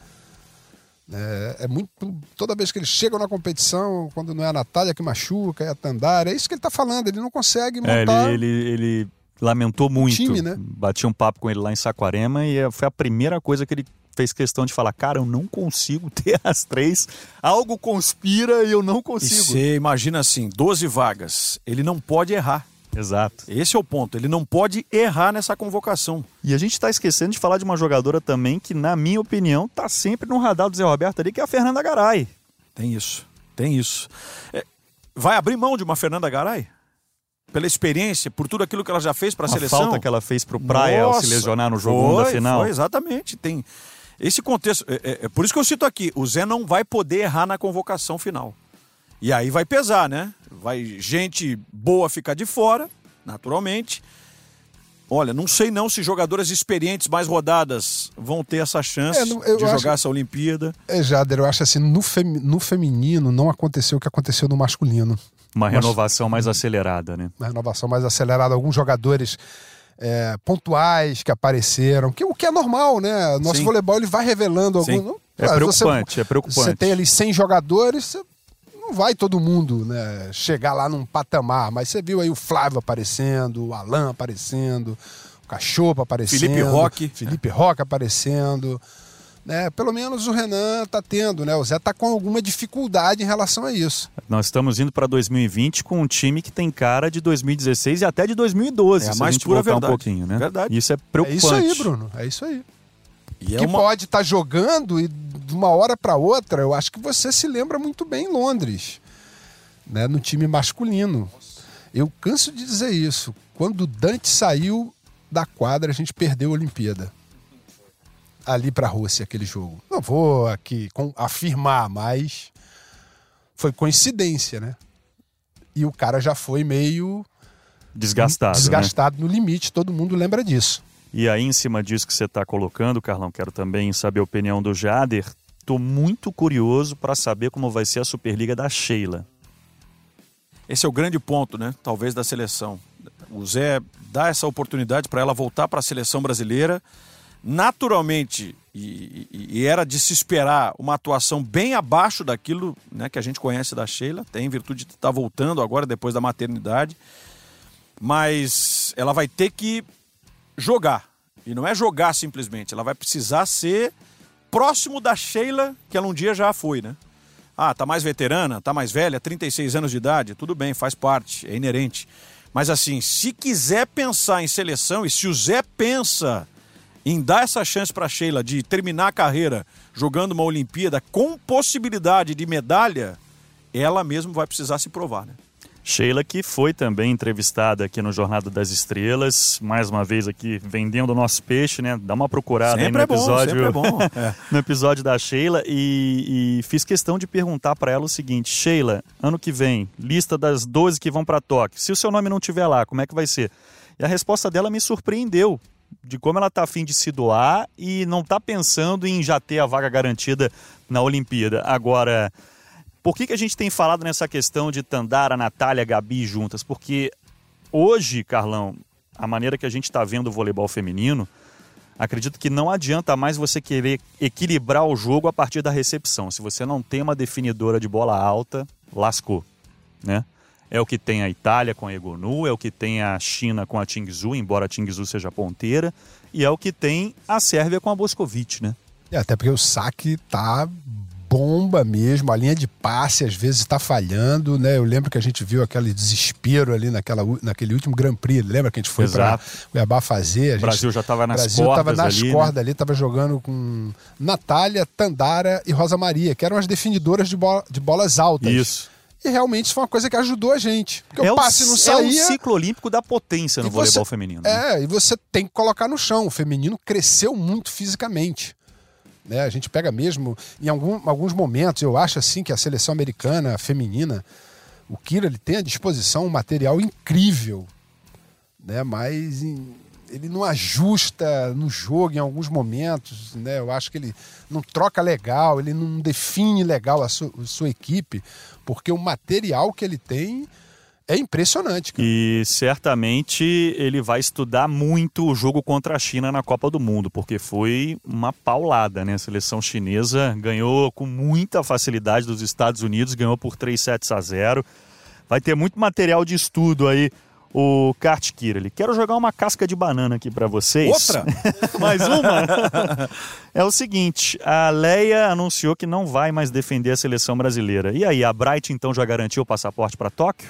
É, é, muito. Toda vez que ele chega na competição, quando não é a Natália que machuca, é a Tandara, é isso que ele está falando, ele não consegue montar. É, ele, ele, ele, lamentou muito. Time, né? Bati um papo com ele lá em Saquarema e foi a primeira coisa que ele fez questão de falar, cara, eu não consigo ter as três. Algo conspira e eu não consigo. E você imagina assim, 12 vagas, ele não pode errar. Exato. Esse é o ponto. Ele não pode errar nessa convocação. E a gente está esquecendo de falar de uma jogadora também que, na minha opinião, está sempre no radar do Zé Roberto ali, que é a Fernanda Garay. Tem isso. Tem isso. É, vai abrir mão de uma Fernanda Garay? Pela experiência, por tudo aquilo que ela já fez para a seleção? falta que ela fez para o Praia Nossa, ao se lesionar no jogo foi, da final. Foi, exatamente. Tem esse contexto. É, é, é por isso que eu cito aqui: o Zé não vai poder errar na convocação final. E aí vai pesar, né? Vai gente boa ficar de fora, naturalmente. Olha, não sei não se jogadoras experientes mais rodadas vão ter essa chance é, de jogar acho... essa Olimpíada. É, Jader, eu acho assim, no, fem... no feminino não aconteceu o que aconteceu no masculino. Uma renovação mais acelerada, né? Uma renovação mais acelerada. Alguns jogadores é, pontuais que apareceram, que, o que é normal, né? Nosso Sim. voleibol ele vai revelando alguns. É preocupante, você, é preocupante. Você tem ali 100 jogadores, você não vai todo mundo né, chegar lá num patamar, mas você viu aí o Flávio aparecendo, o Alan aparecendo, o Cachorro aparecendo, Felipe Roque, Felipe Roque aparecendo. Né, pelo menos o Renan está tendo, né? O Zé está com alguma dificuldade em relação a isso. Nós estamos indo para 2020 com um time que tem cara de 2016 e até de 2012, é a mais pura verdade. um pouquinho, né? Verdade. Isso é preocupante. É isso aí, Bruno. É isso aí. E é que uma... pode estar tá jogando e de uma hora para outra, eu acho que você se lembra muito bem em Londres, né, no time masculino. Eu canso de dizer isso. Quando o Dante saiu da quadra, a gente perdeu a Olimpíada. Ali para a Rússia, aquele jogo. Não vou aqui afirmar, mas foi coincidência, né? E o cara já foi meio desgastado, desgastado né? no limite, todo mundo lembra disso. E aí, em cima disso que você está colocando, Carlão, quero também saber a opinião do Jader. Estou muito curioso para saber como vai ser a Superliga da Sheila. Esse é o grande ponto, né? Talvez da seleção. O Zé dá essa oportunidade para ela voltar para a seleção brasileira. Naturalmente, e, e, e, era de se esperar uma atuação bem abaixo daquilo né, que a gente conhece da Sheila, tem em virtude de estar tá voltando agora depois da maternidade. Mas ela vai ter que jogar. E não é jogar simplesmente, ela vai precisar ser próximo da Sheila, que ela um dia já foi, né? Ah, tá mais veterana, tá mais velha, 36 anos de idade, tudo bem, faz parte, é inerente. Mas assim, se quiser pensar em seleção e se o Zé pensa em dar essa chance para Sheila de terminar a carreira jogando uma Olimpíada com possibilidade de medalha, ela mesmo vai precisar se provar, né? Sheila, que foi também entrevistada aqui no Jornada das Estrelas, mais uma vez aqui vendendo o nosso peixe, né? Dá uma procurada sempre aí no episódio, é bom, é bom. É. no episódio da Sheila e, e fiz questão de perguntar para ela o seguinte: Sheila, ano que vem, lista das 12 que vão para Tóquio. Se o seu nome não tiver lá, como é que vai ser? E a resposta dela me surpreendeu de como ela está afim de se doar e não está pensando em já ter a vaga garantida na Olimpíada. Agora por que, que a gente tem falado nessa questão de Tandara, Natália, Gabi juntas? Porque hoje, Carlão, a maneira que a gente está vendo o voleibol feminino, acredito que não adianta mais você querer equilibrar o jogo a partir da recepção. Se você não tem uma definidora de bola alta, lascou, né? É o que tem a Itália com a Egonu, é o que tem a China com a Tingzu, embora a Tingzu seja ponteira, e é o que tem a Sérvia com a Boscovic, né? É, até porque o saque tá bomba mesmo, a linha de passe às vezes está falhando, né? Eu lembro que a gente viu aquele desespero ali naquela, naquele último Grand Prix, lembra que a gente foi para Cuiabá fazer? o Brasil já estava nas Brasil cordas tava nas ali, cordas né? ali, estava jogando com Natália, Tandara e Rosa Maria, que eram as definidoras de, bola, de bolas altas. Isso. E realmente isso foi uma coisa que ajudou a gente. Porque é o passe não saía. É o ciclo olímpico da potência no voleibol feminino. Né? É, e você tem que colocar no chão. O feminino cresceu muito fisicamente. Né? A gente pega mesmo, em algum, alguns momentos, eu acho assim que a seleção americana feminina, o Kira ele tem à disposição um material incrível, né? mas em, ele não ajusta no jogo em alguns momentos. Né? Eu acho que ele não troca legal, ele não define legal a, su, a sua equipe, porque o material que ele tem É impressionante. Cara. E certamente ele vai estudar muito o jogo contra a China na Copa do Mundo, porque foi uma paulada, né? A seleção chinesa ganhou com muita facilidade dos Estados Unidos, ganhou por 3 sets a 0. Vai ter muito material de estudo aí o Kart Kirali. Quero jogar uma casca de banana aqui para vocês. Outra? mais uma? é o seguinte, a Leia anunciou que não vai mais defender a seleção brasileira. E aí, a Bright então já garantiu o passaporte para Tóquio?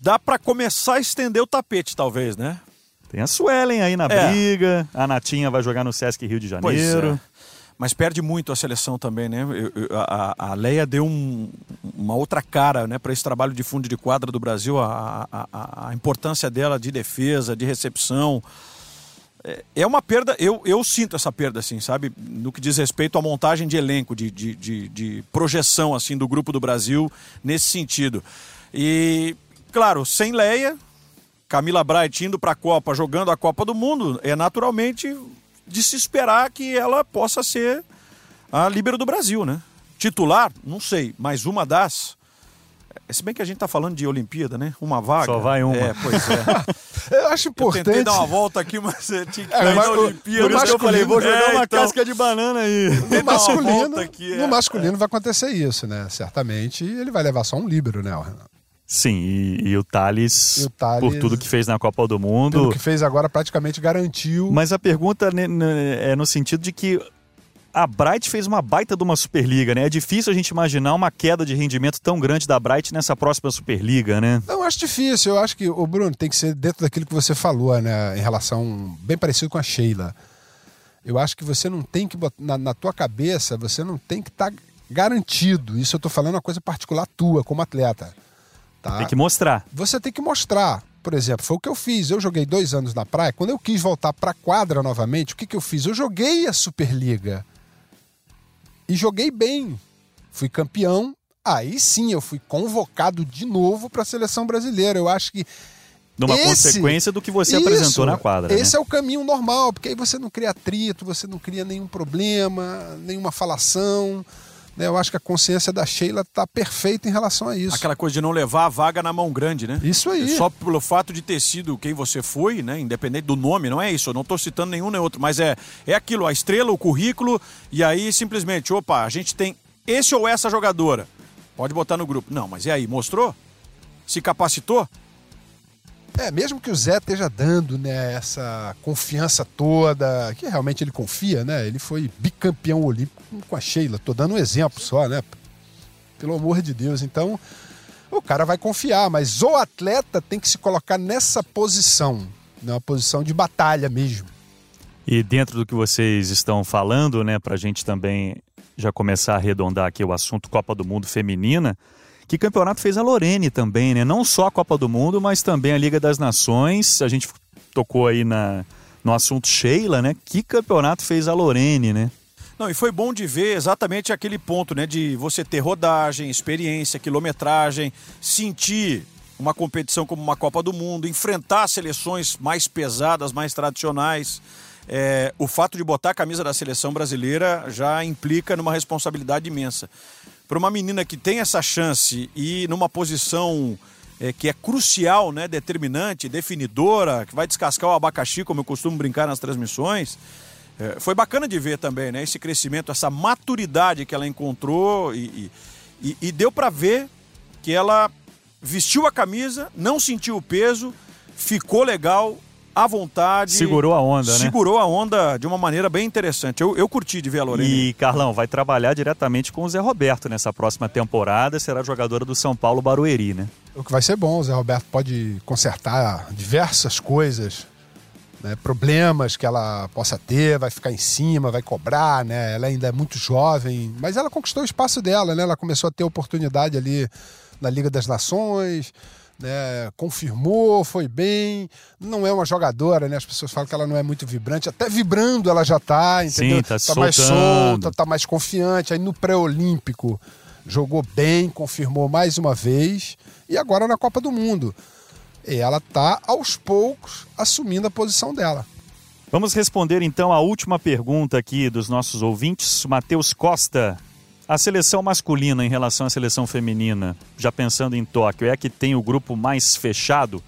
Dá para começar a estender o tapete, talvez, né? Tem a Suelen aí na é. briga, a Natinha vai jogar no Sesc Rio de Janeiro. É. Mas perde muito a seleção também, né? a, a Leia deu um, uma outra cara né, para esse trabalho de fundo de quadra do Brasil, a, a, a importância dela de defesa, de recepção. É, é uma perda, eu, eu sinto essa perda, assim, sabe? No que diz respeito à montagem de elenco, de, de, de, de projeção, assim, do grupo do Brasil nesse sentido. E, claro, sem Leia, Camila Bright indo para a Copa, jogando a Copa do Mundo, é naturalmente de se esperar que ela possa ser a líbero do Brasil, né? Titular, não sei, mas uma das. É, se bem que a gente está falando de Olimpíada, né? Uma vaga. Só vai uma. É, pois é. eu acho importante. Eu tentei dar uma volta aqui, mas tinha que é, na Olimpíada. Por isso que eu falei, vou jogar é, uma então... casca de banana aí. No masculino, aqui, no é. masculino vai acontecer isso, né? Certamente ele vai levar só um líbero, né, Renan? Sim, e, e, o Thales, e, o Thales, por tudo que fez na Copa do Mundo. Tudo que fez agora praticamente garantiu. Mas a pergunta é no sentido de que a Bright fez uma baita de uma Superliga, né? É difícil a gente imaginar uma queda de rendimento tão grande da Bright nessa próxima Superliga, né? Não, eu acho difícil. Eu acho que, o Bruno, tem que ser dentro daquilo que você falou, né? Em relação, bem parecido com a Sheila. Eu acho que você não tem que, na, na tua cabeça, você não tem que estar tá garantido. Isso eu tô falando uma coisa particular tua, como atleta. Tá? Tem que mostrar. Você tem que mostrar. Por exemplo, foi o que eu fiz. Eu joguei dois anos na praia. Quando eu quis voltar para a quadra novamente, o que, que eu fiz? Eu joguei a Superliga. E joguei bem. Fui campeão. Aí sim eu fui convocado de novo para a seleção brasileira. Eu acho que. Numa esse, consequência do que você isso, apresentou na quadra. Esse né? é o caminho normal, porque aí você não cria atrito, você não cria nenhum problema, nenhuma falação. Né, eu acho que a consciência da Sheila está perfeita em relação a isso. Aquela coisa de não levar a vaga na mão grande, né? Isso aí. Só pelo fato de ter sido quem você foi, né? Independente do nome, não é isso. Eu não estou citando nenhum nem outro, mas é, é aquilo, a estrela, o currículo, e aí simplesmente, opa, a gente tem esse ou essa jogadora. Pode botar no grupo. Não, mas e aí, mostrou? Se capacitou? É, mesmo que o Zé esteja dando né, essa confiança toda, que realmente ele confia, né? Ele foi bicampeão olímpico com a Sheila. Tô dando um exemplo só, né? Pelo amor de Deus. Então, o cara vai confiar, mas o atleta tem que se colocar nessa posição, né? uma posição de batalha mesmo. E dentro do que vocês estão falando, né, para a gente também já começar a arredondar aqui o assunto Copa do Mundo Feminina, que campeonato fez a Lorene também, né? Não só a Copa do Mundo, mas também a Liga das Nações. A gente tocou aí na, no assunto Sheila, né? Que campeonato fez a Lorene, né? Não, e foi bom de ver exatamente aquele ponto, né? De você ter rodagem, experiência, quilometragem, sentir uma competição como uma Copa do Mundo, enfrentar seleções mais pesadas, mais tradicionais. É, o fato de botar a camisa da seleção brasileira já implica numa responsabilidade imensa para uma menina que tem essa chance e numa posição é, que é crucial, né, determinante, definidora, que vai descascar o abacaxi, como eu costumo brincar nas transmissões, é, foi bacana de ver também, né, esse crescimento, essa maturidade que ela encontrou e, e, e deu para ver que ela vestiu a camisa, não sentiu o peso, ficou legal à vontade. Segurou a onda, segurou né? Segurou a onda de uma maneira bem interessante. Eu, eu curti de ver a Lorena. E, Carlão, vai trabalhar diretamente com o Zé Roberto nessa próxima temporada. Será jogadora do São Paulo Barueri, né? O que vai ser bom, o Zé Roberto pode consertar diversas coisas, né? problemas que ela possa ter, vai ficar em cima, vai cobrar, né? Ela ainda é muito jovem, mas ela conquistou o espaço dela, né? Ela começou a ter oportunidade ali na Liga das Nações, né, confirmou, foi bem. Não é uma jogadora, né? As pessoas falam que ela não é muito vibrante. Até vibrando ela já tá, entendeu? Sim, tá, tá mais solta, tá mais confiante. Aí no pré-olímpico jogou bem, confirmou mais uma vez. E agora na Copa do Mundo. E ela tá aos poucos assumindo a posição dela. Vamos responder então a última pergunta aqui dos nossos ouvintes. Matheus Costa A seleção masculina em relação à seleção feminina, já pensando em Tóquio, é a que tem o grupo mais fechado?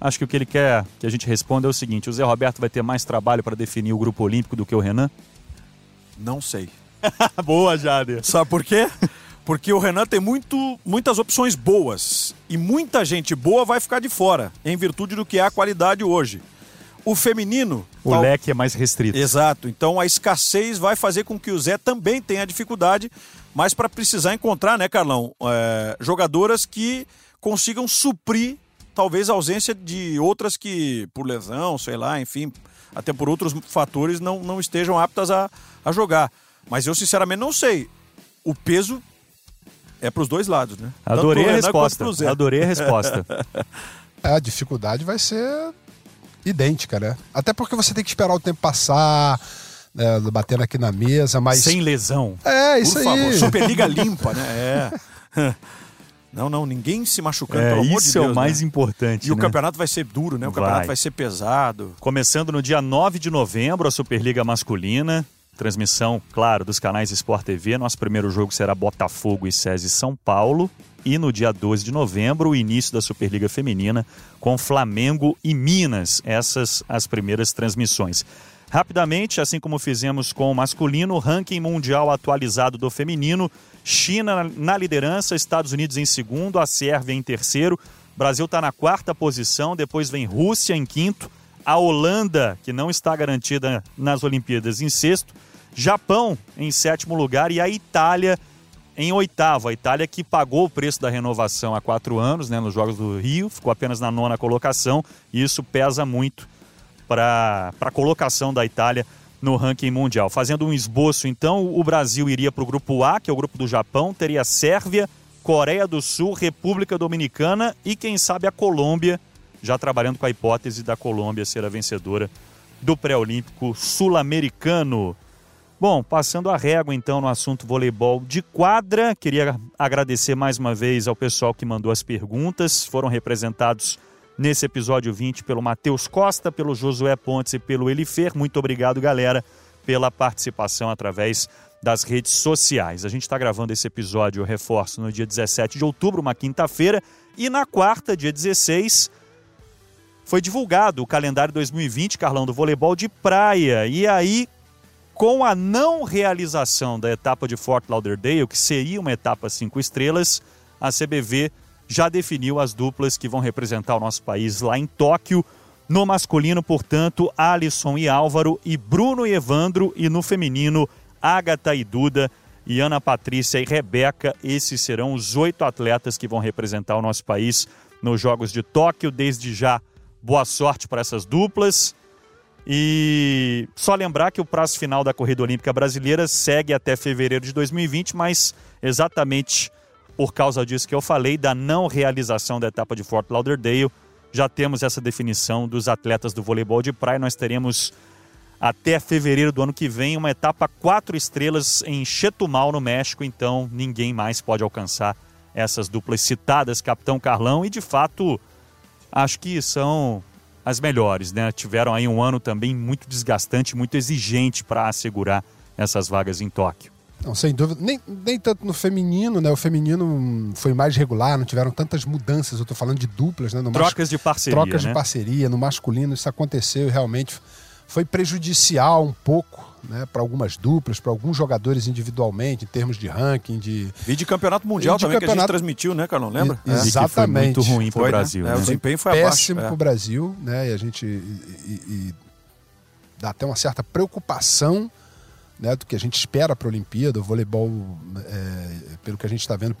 Acho que o que ele quer que a gente responda é o seguinte: o Zé Roberto vai ter mais trabalho para definir o grupo olímpico do que o Renan? Não sei. Boa, Jader. Sabe por quê? Porque o Renan tem muito, muitas opções boas. E muita gente boa vai ficar de fora, em virtude do que é a qualidade hoje. O feminino. O tal... leque é mais restrito. Exato. Então a escassez vai fazer com que o Zé também tenha dificuldade, mas para precisar encontrar, né, Carlão? É, jogadoras que consigam suprir talvez a ausência de outras que, por lesão, sei lá, enfim, até por outros fatores, não, não estejam aptas a, a jogar. Mas eu sinceramente não sei. O peso é para os dois lados, né? Adorei a resposta. Adorei a resposta. É, a dificuldade vai ser idêntica, né? Até porque você tem que esperar o tempo passar, né, batendo aqui na mesa, mas. Sem lesão. É, isso Por aí. Favor. Superliga limpa, né? É. Não, não, ninguém se machucando, é, pelo amor Isso de Deus, é o mais né? importante. E o né? campeonato vai ser duro, né? O vai. campeonato vai ser pesado. Começando no dia 9 de novembro, a Superliga Masculina. Transmissão, claro, dos canais Sport TV. Nosso primeiro jogo será Botafogo e SESI São Paulo. E no dia 12 de novembro, o início da Superliga Feminina com Flamengo e Minas. Essas as primeiras transmissões. Rapidamente, assim como fizemos com o masculino, ranking mundial atualizado do feminino. China na liderança, Estados Unidos em segundo, a Sérvia em terceiro. Brasil está na quarta posição, depois vem Rússia em quinto, a Holanda, que não está garantida nas Olimpíadas, em sexto, Japão em sétimo lugar. E a Itália em oitavo. A Itália que pagou o preço da renovação há quatro anos, né, nos Jogos do Rio, ficou apenas na nona colocação. E isso pesa muito para a colocação da Itália no ranking mundial. Fazendo um esboço, então, o Brasil iria para o grupo A, que é o grupo do Japão, teria Sérvia, Coreia do Sul, República Dominicana e, quem sabe, a Colômbia, já trabalhando com a hipótese da Colômbia ser a vencedora do pré-olímpico sul-americano. Bom, passando a régua então no assunto voleibol de quadra, queria agradecer mais uma vez ao pessoal que mandou as perguntas. Foram representados nesse episódio 20 pelo Matheus Costa, pelo Josué Pontes e pelo Elifer. Muito obrigado, galera, pela participação através das redes sociais. A gente está gravando esse episódio, eu reforço, no dia 17 de outubro, uma quinta-feira, e na quarta, dia 16, foi divulgado o calendário 2020, Carlão, do voleibol de praia. E aí, com a não realização da etapa de Fort Lauderdale, que seria uma etapa cinco estrelas, a CBV já definiu as duplas que vão representar o nosso país lá em Tóquio. No masculino, portanto, Alisson e Álvaro, e Bruno e Evandro, e no feminino, Agatha e Duda, e Ana Patrícia e Rebeca. Esses serão os oito atletas que vão representar o nosso país nos Jogos de Tóquio. Desde já, boa sorte para essas duplas. E só lembrar que o prazo final da corrida olímpica brasileira segue até fevereiro de 2020, mas exatamente por causa disso que eu falei, da não realização da etapa de Fort Lauderdale, já temos essa definição dos atletas do voleibol de praia. Nós teremos até fevereiro do ano que vem uma etapa quatro estrelas em Chetumal, no México, então ninguém mais pode alcançar essas duplas citadas, Capitão Carlão, e de fato acho que são as melhores, né? Tiveram aí um ano também muito desgastante, muito exigente para assegurar essas vagas em Tóquio. Não, sem dúvida. Nem, nem tanto no feminino, né? O feminino foi mais regular, não tiveram tantas mudanças. Eu estou falando de duplas, né? No trocas mas... de parceria. Trocas né? de parceria. No masculino, isso aconteceu e realmente foi prejudicial um pouco né, para algumas duplas, para alguns jogadores individualmente, em termos de ranking, de. E de campeonato mundial de também campeonato... que a gente transmitiu, né, Carlão? Lembra? E, exatamente. foi muito ruim para o né? Brasil. Né? Né? O desempenho foi péssimo para o Brasil, né? E a gente. E, e, dá até uma certa preocupação né, do que a gente espera para a Olimpíada, o voleibol, é, pelo que a gente está vendo,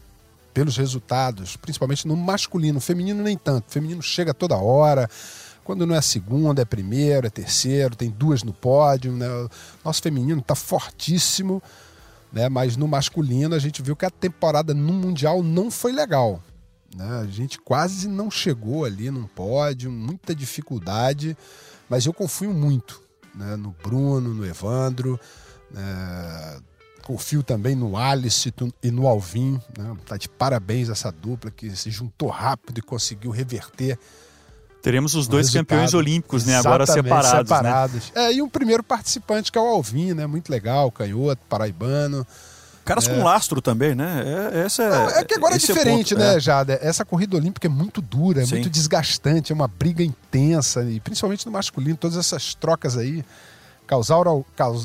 pelos resultados, principalmente no masculino, feminino nem tanto. O feminino chega toda hora, quando não é segunda, é primeiro, é terceiro, tem duas no pódio. Né? Nosso feminino está fortíssimo, né? mas no masculino a gente viu que a temporada no Mundial não foi legal. Né? A gente quase não chegou ali num pódio, muita dificuldade, mas eu confio muito né? no Bruno, no Evandro. É, confio também no Alice e no Alvin. Né? Tá de parabéns essa dupla que se juntou rápido e conseguiu reverter. Teremos os dois campeões olímpicos, né? Agora separados. separados. Né? É, e um primeiro participante que é o Alvin, né? Muito legal, canhoto, paraibano. Caras é. com lastro também, né? É, essa é, Não, é que agora é diferente, ponto, né, é. Jada? Essa corrida olímpica é muito dura, é Sim. muito desgastante, é uma briga intensa, e principalmente no masculino, todas essas trocas aí causaram,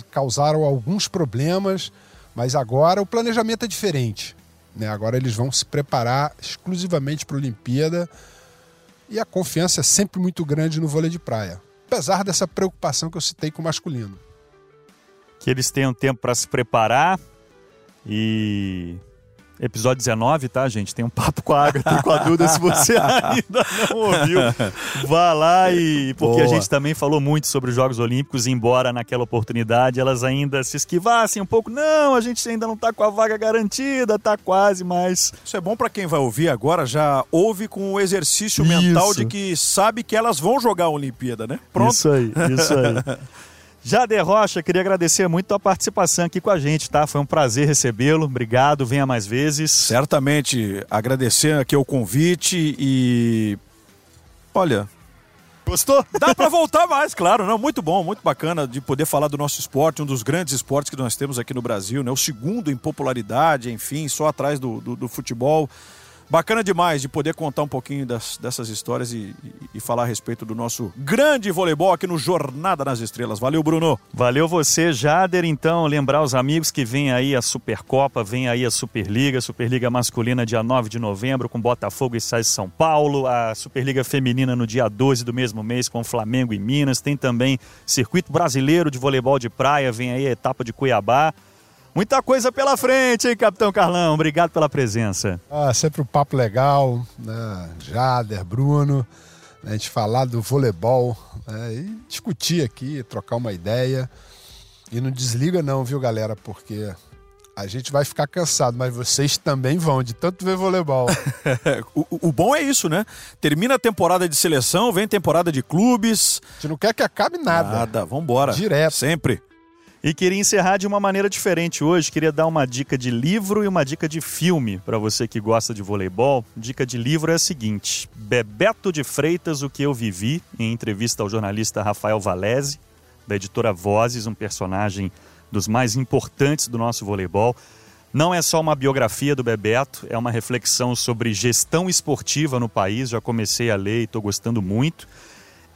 causaram alguns problemas, mas agora o planejamento é diferente. Né? Agora eles vão se preparar exclusivamente para a Olimpíada e a confiança é sempre muito grande no vôlei de praia, apesar dessa preocupação que eu citei com o masculino. Que eles tenham tempo para se preparar e episódio 19, tá, gente? Tem um papo com a Agatha e com a Duda, se você ainda não ouviu. Vá lá e... Porque Boa. a gente também falou muito sobre os Jogos Olímpicos, embora naquela oportunidade elas ainda se esquivassem um pouco. Não, a gente ainda não tá com a vaga garantida, tá quase, mas... Isso é bom para quem vai ouvir agora, já ouve com o exercício isso. mental de que sabe que elas vão jogar a Olimpíada, né? Pronto. Isso aí, isso aí. Jader Rocha, queria agradecer muito a participação aqui com a gente, tá? Foi um prazer recebê-lo. Obrigado, venha mais vezes. Certamente, agradecer aqui o convite e. Olha. Gostou? Dá para voltar mais, claro. Não, muito bom, muito bacana de poder falar do nosso esporte, um dos grandes esportes que nós temos aqui no Brasil, né? O segundo em popularidade, enfim, só atrás do, do, do futebol. Bacana demais de poder contar um pouquinho das, dessas histórias e, e, e, falar a respeito do nosso grande voleibol aqui no Jornada nas Estrelas. Valeu, Bruno. Valeu você, Jader. Então, lembrar os amigos que vem aí a Supercopa, vem aí a Superliga, Superliga masculina dia 9 de novembro com Botafogo e Sais São Paulo, a Superliga feminina no dia 12 do mesmo mês com Flamengo e Minas. Tem também Circuito Brasileiro de Voleibol de Praia, vem aí a etapa de Cuiabá. Muita coisa pela frente, hein, Capitão Carlão? Obrigado pela presença. Ah, sempre um papo legal, né? Jader, Bruno, né? a gente falar do voleibol né? e discutir aqui, trocar uma ideia. E não desliga não, viu, galera? Porque a gente vai ficar cansado, mas vocês também vão, de tanto ver voleibol. o, o, bom é isso, né? Termina a temporada de seleção, vem temporada de clubes. A gente não quer que acabe nada. Nada, vambora. Direto. Sempre. E queria encerrar de uma maneira diferente hoje. Queria dar uma dica de livro e uma dica de filme para você que gosta de voleibol. Dica de livro é a seguinte: Bebeto de Freitas, O que eu vivi, em entrevista ao jornalista Rafael Valese, da editora Vozes, um personagem dos mais importantes do nosso voleibol. Não é só uma biografia do Bebeto, é uma reflexão sobre gestão esportiva no país. Já comecei a ler e estou gostando muito.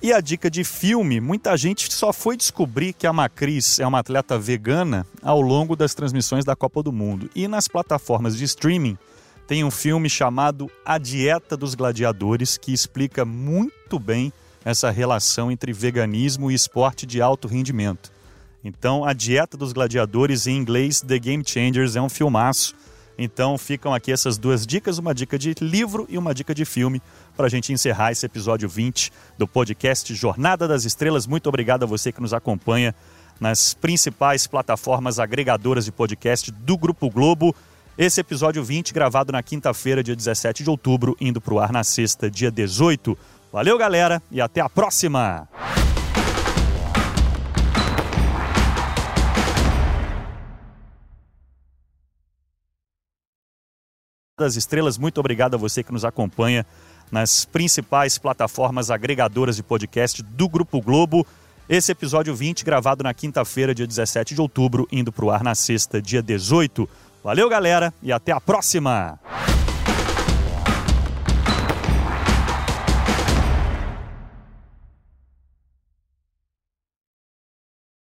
E a dica de filme, muita gente só foi descobrir que a Macris é uma atleta vegana ao longo das transmissões da Copa do Mundo. E nas plataformas de streaming tem um filme chamado A Dieta dos Gladiadores que explica muito bem essa relação entre veganismo e esporte de alto rendimento. Então, A Dieta dos Gladiadores, em inglês, The Game Changers, é um filmaço então ficam aqui essas duas dicas, uma dica de livro e uma dica de filme, para a gente encerrar esse episódio 20 do podcast Jornada das Estrelas. Muito obrigado a você que nos acompanha nas principais plataformas agregadoras de podcast do Grupo Globo. Esse episódio 20, gravado na quinta-feira, dia 17 de outubro, indo para o ar na sexta, dia 18. Valeu, galera, e até a próxima! Das Estrelas, muito obrigado a você que nos acompanha nas principais plataformas agregadoras de podcast do Grupo Globo. Esse episódio 20, gravado na quinta-feira, dia 17 de outubro, indo para o ar na sexta, dia 18. Valeu, galera, e até a próxima!